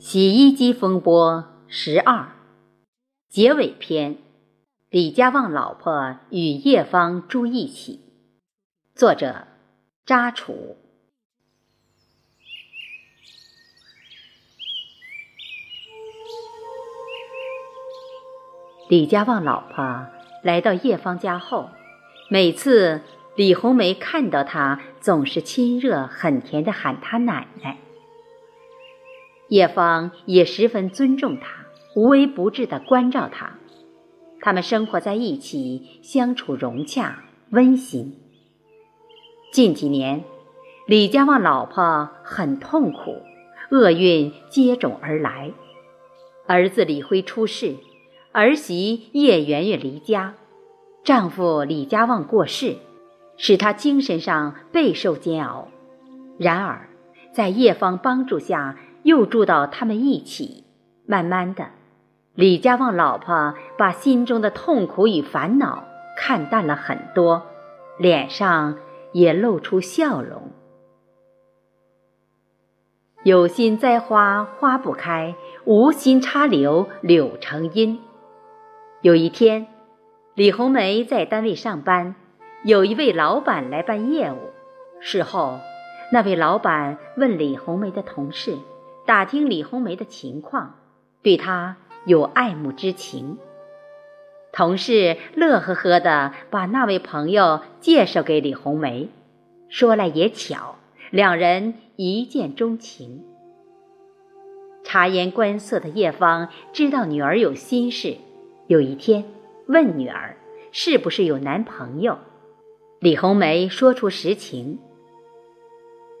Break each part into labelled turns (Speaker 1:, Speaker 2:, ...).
Speaker 1: 洗衣机风波十二结尾篇：李家旺老婆与叶芳住一起。作者：扎楚。李家旺老婆来到叶芳家后，每次李红梅看到她，总是亲热很甜的喊她奶奶。叶芳也十分尊重他，无微不至地关照他。他们生活在一起，相处融洽温馨。近几年，李家旺老婆很痛苦，厄运接踵而来。儿子李辉出世，儿媳叶圆圆离家，丈夫李家旺过世，使她精神上备受煎熬。然而，在叶芳帮助下，又住到他们一起，慢慢的，李家旺老婆把心中的痛苦与烦恼看淡了很多，脸上也露出笑容。有心栽花花不开，无心插柳柳成荫。有一天，李红梅在单位上班，有一位老板来办业务。事后，那位老板问李红梅的同事。打听李红梅的情况，对她有爱慕之情。同事乐呵呵地把那位朋友介绍给李红梅。说来也巧，两人一见钟情。察言观色的叶芳知道女儿有心事，有一天问女儿是不是有男朋友。李红梅说出实情。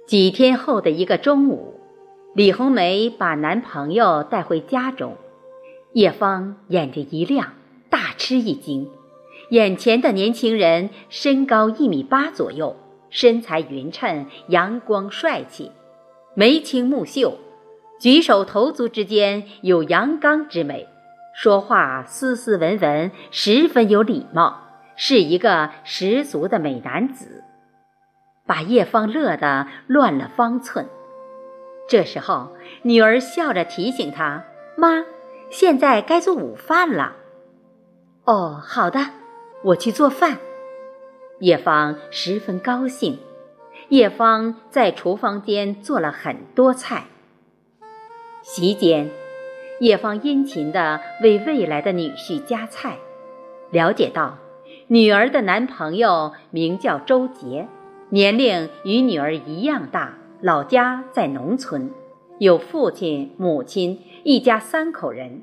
Speaker 1: 几天后的一个中午。李红梅把男朋友带回家中，叶芳眼睛一亮，大吃一惊。眼前的年轻人身高一米八左右，身材匀称，阳光帅气，眉清目秀，举手投足之间有阳刚之美，说话斯斯文文，十分有礼貌，是一个十足的美男子，把叶芳乐得乱了方寸。这时候，女儿笑着提醒他：“妈，现在该做午饭了。”“哦，好的，我去做饭。”叶芳十分高兴。叶芳在厨房间做了很多菜。席间，叶芳殷勤地为未来的女婿夹菜。了解到，女儿的男朋友名叫周杰，年龄与女儿一样大。老家在农村，有父亲、母亲，一家三口人。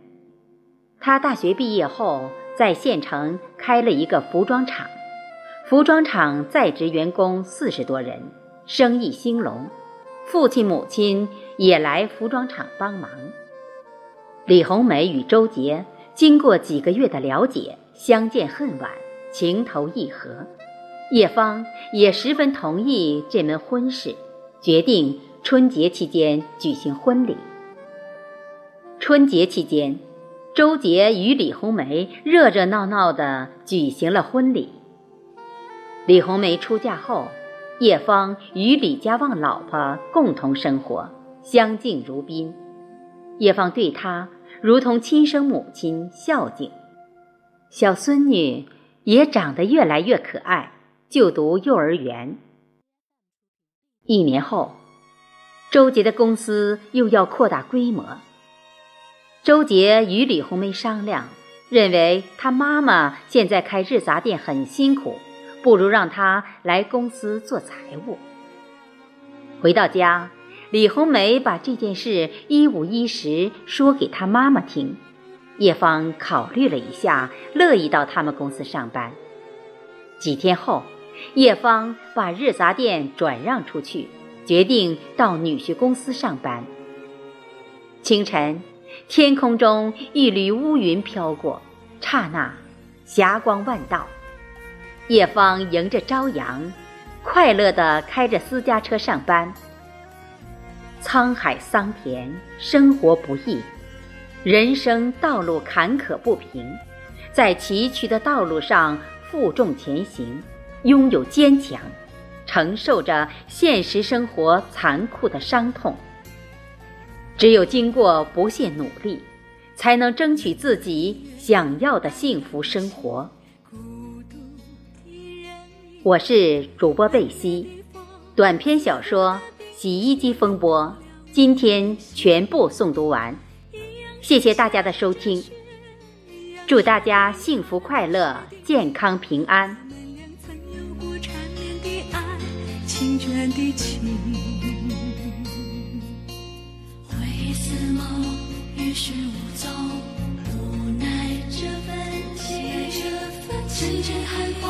Speaker 1: 他大学毕业后，在县城开了一个服装厂，服装厂在职员工四十多人，生意兴隆。父亲、母亲也来服装厂帮忙。李红梅与周杰经过几个月的了解，相见恨晚，情投意合。叶芳也十分同意这门婚事。决定春节期间举行婚礼。春节期间，周杰与李红梅热热闹闹地举行了婚礼。李红梅出嫁后，叶芳与李家旺老婆共同生活，相敬如宾。叶芳对她如同亲生母亲孝敬，小孙女也长得越来越可爱，就读幼儿园。一年后，周杰的公司又要扩大规模。周杰与李红梅商量，认为他妈妈现在开日杂店很辛苦，不如让他来公司做财务。回到家，李红梅把这件事一五一十说给他妈妈听。叶芳考虑了一下，乐意到他们公司上班。几天后。叶芳把日杂店转让出去，决定到女婿公司上班。清晨，天空中一缕乌云飘过，刹那，霞光万道。叶芳迎着朝阳，快乐地开着私家车上班。沧海桑田，生活不易，人生道路坎坷不平，在崎岖的道路上负重前行。拥有坚强，承受着现实生活残酷的伤痛。
Speaker 2: 只有经过不懈努力，才能争取自己想要的幸福生活。我是主播贝西，短篇小说《洗衣机风波》今天全部诵读完，谢谢大家的收听，祝大家幸福快乐、健康平安。的情。回思梦，欲是无踪，无奈这份情，阵阵寒风，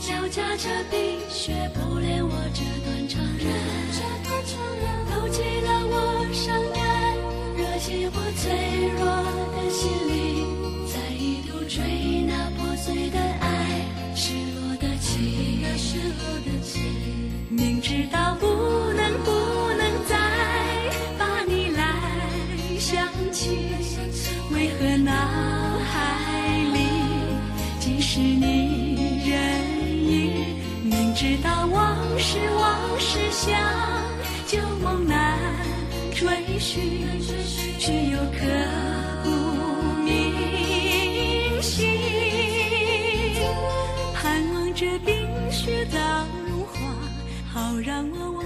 Speaker 2: 交加着冰雪，不恋我这断肠人，这断肠人，都记得我伤感，热情我脆弱。梦难追寻只有刻骨铭心盼望着冰雪早融化好让我